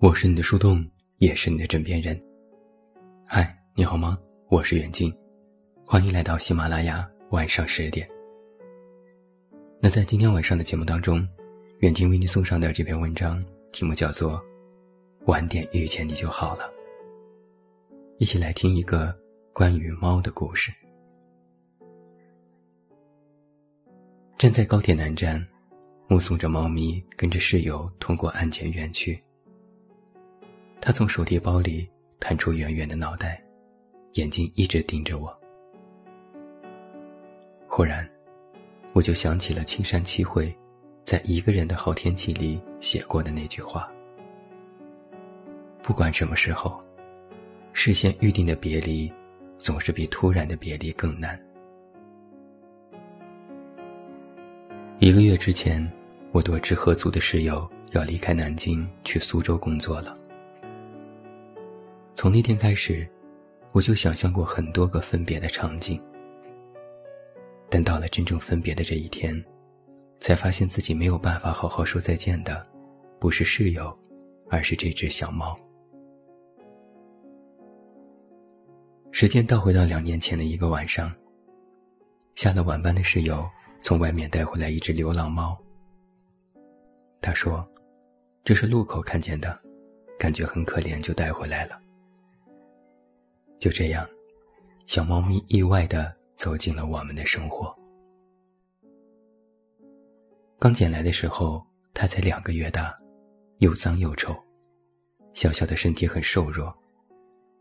我是你的树洞，也是你的枕边人。嗨，你好吗？我是远近，欢迎来到喜马拉雅晚上十点。那在今天晚上的节目当中，远近为你送上的这篇文章题目叫做《晚点遇见你就好了》。一起来听一个关于猫的故事。站在高铁南站，目送着猫咪跟着室友通过安检远去。他从手提包里探出圆圆的脑袋，眼睛一直盯着我。忽然，我就想起了青山七惠在一个人的好天气里写过的那句话：“不管什么时候，事先预定的别离，总是比突然的别离更难。”一个月之前，我多知合租的室友要离开南京去苏州工作了。从那天开始，我就想象过很多个分别的场景。但到了真正分别的这一天，才发现自己没有办法好好说再见的，不是室友，而是这只小猫。时间倒回到两年前的一个晚上，下了晚班的室友从外面带回来一只流浪猫。他说：“这是路口看见的，感觉很可怜，就带回来了。”就这样，小猫咪意外的走进了我们的生活。刚捡来的时候，它才两个月大，又脏又臭，小小的身体很瘦弱，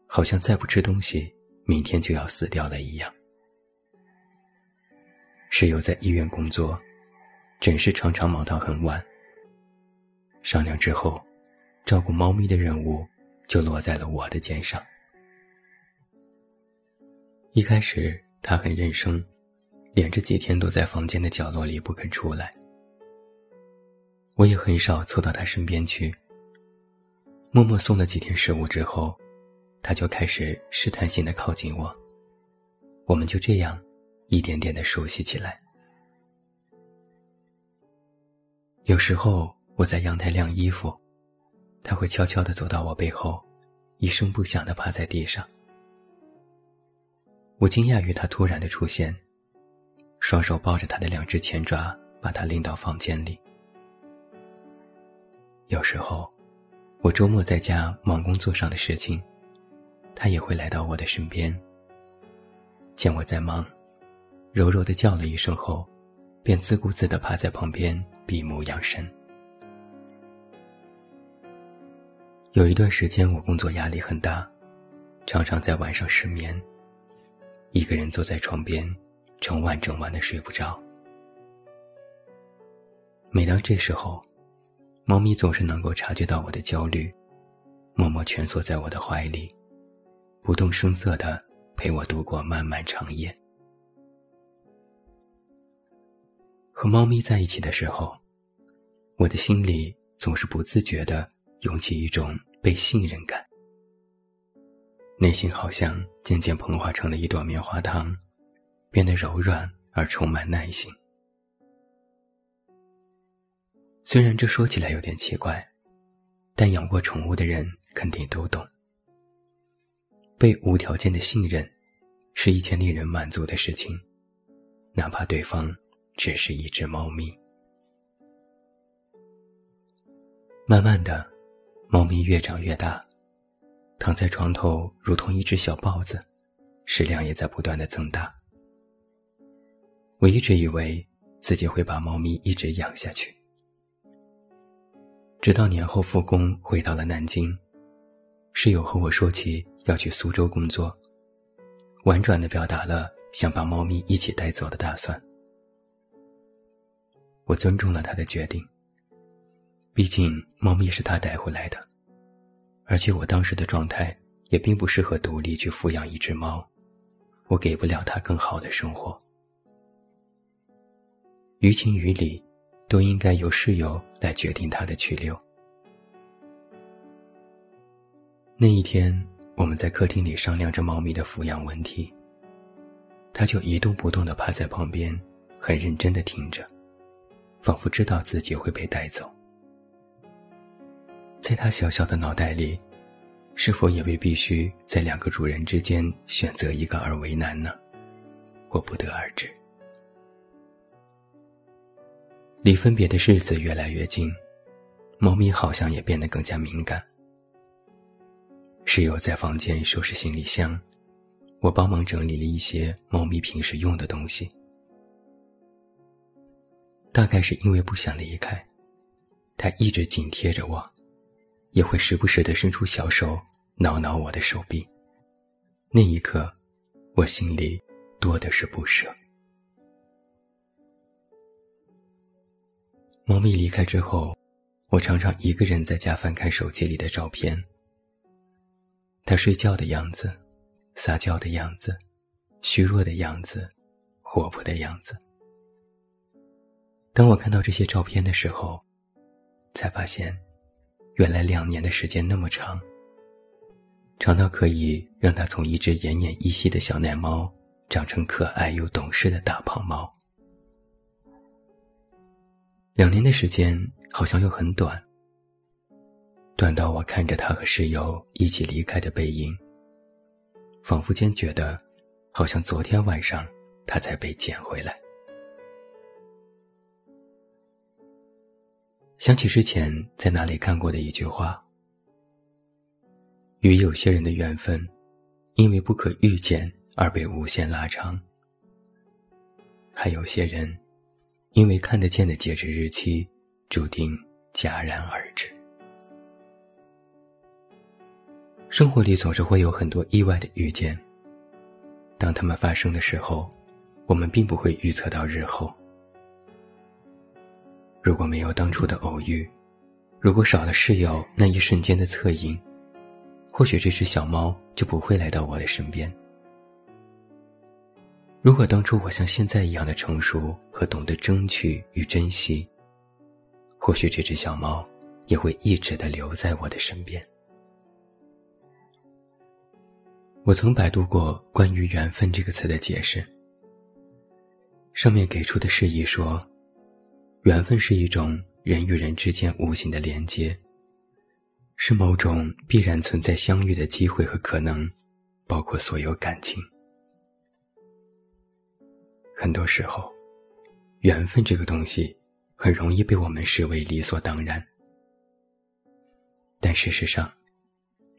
好像再不吃东西，明天就要死掉了一样。室友在医院工作，诊室常常忙到很晚。商量之后，照顾猫咪的任务就落在了我的肩上。一开始他很认生，连着几天都在房间的角落里不肯出来。我也很少凑到他身边去。默默送了几天食物之后，他就开始试探性的靠近我。我们就这样，一点点的熟悉起来。有时候我在阳台晾衣服，他会悄悄的走到我背后，一声不响的趴在地上。我惊讶于他突然的出现，双手抱着他的两只前爪，把他拎到房间里。有时候，我周末在家忙工作上的事情，他也会来到我的身边。见我在忙，柔柔的叫了一声后，便自顾自的趴在旁边闭目养神。有一段时间，我工作压力很大，常常在晚上失眠。一个人坐在床边，整晚整晚的睡不着。每当这时候，猫咪总是能够察觉到我的焦虑，默默蜷缩在我的怀里，不动声色的陪我度过漫漫长夜。和猫咪在一起的时候，我的心里总是不自觉的涌起一种被信任感。内心好像渐渐膨化成了一朵棉花糖，变得柔软而充满耐心。虽然这说起来有点奇怪，但养过宠物的人肯定都懂。被无条件的信任，是一件令人满足的事情，哪怕对方只是一只猫咪。慢慢的，猫咪越长越大。躺在床头，如同一只小豹子，食量也在不断的增大。我一直以为自己会把猫咪一直养下去，直到年后复工回到了南京，室友和我说起要去苏州工作，婉转的表达了想把猫咪一起带走的打算。我尊重了他的决定，毕竟猫咪是他带回来的。而且我当时的状态也并不适合独立去抚养一只猫，我给不了它更好的生活。于情于理，都应该由室友来决定它的去留。那一天，我们在客厅里商量着猫咪的抚养问题，它就一动不动地趴在旁边，很认真地听着，仿佛知道自己会被带走。在他小小的脑袋里，是否也为必须在两个主人之间选择一个而为难呢？我不得而知。离分别的日子越来越近，猫咪好像也变得更加敏感。室友在房间收拾行李箱，我帮忙整理了一些猫咪平时用的东西。大概是因为不想离开，它一直紧贴着我，也会时不时的伸出小手挠挠我的手臂。那一刻，我心里多的是不舍。猫咪离开之后，我常常一个人在家翻看手机里的照片。它睡觉的样子，撒娇的样子，虚弱的样子，活泼的样子。当我看到这些照片的时候，才发现，原来两年的时间那么长，长到可以让它从一只奄奄一息的小奶猫，长成可爱又懂事的大胖猫。两年的时间好像又很短，短到我看着他和室友一起离开的背影，仿佛间觉得，好像昨天晚上他才被捡回来。想起之前在哪里看过的一句话：与有些人的缘分，因为不可预见而被无限拉长；还有些人。因为看得见的截止日期，注定戛然而止。生活里总是会有很多意外的遇见。当他们发生的时候，我们并不会预测到日后。如果没有当初的偶遇，如果少了室友那一瞬间的侧影，或许这只小猫就不会来到我的身边。如果当初我像现在一样的成熟和懂得争取与珍惜，或许这只小猫也会一直的留在我的身边。我曾百度过关于“缘分”这个词的解释，上面给出的释义说，缘分是一种人与人之间无形的连接，是某种必然存在相遇的机会和可能，包括所有感情。很多时候，缘分这个东西很容易被我们视为理所当然。但事实上，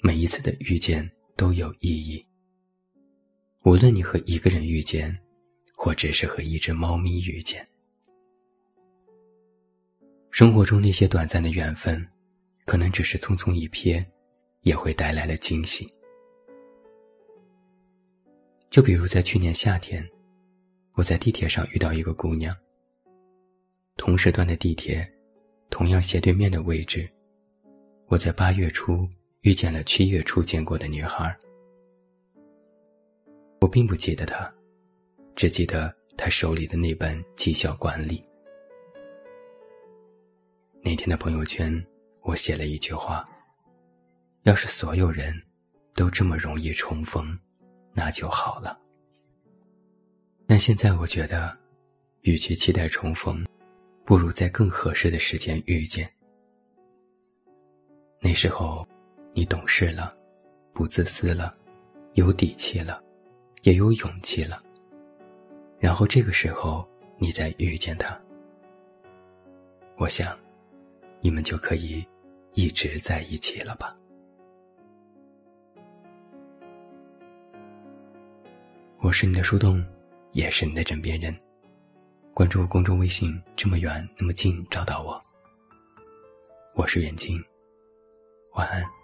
每一次的遇见都有意义。无论你和一个人遇见，或只是和一只猫咪遇见，生活中那些短暂的缘分，可能只是匆匆一瞥，也会带来了惊喜。就比如在去年夏天。我在地铁上遇到一个姑娘。同时段的地铁，同样斜对面的位置，我在八月初遇见了七月初见过的女孩。我并不记得她，只记得她手里的那本绩效管理。那天的朋友圈，我写了一句话：要是所有人都这么容易重逢，那就好了。但现在我觉得，与其期待重逢，不如在更合适的时间遇见。那时候，你懂事了，不自私了，有底气了，也有勇气了。然后这个时候，你再遇见他，我想，你们就可以一直在一起了吧。我是你的树洞。也是你的枕边人。关注公众微信，这么远那么近，找到我。我是远近，晚安。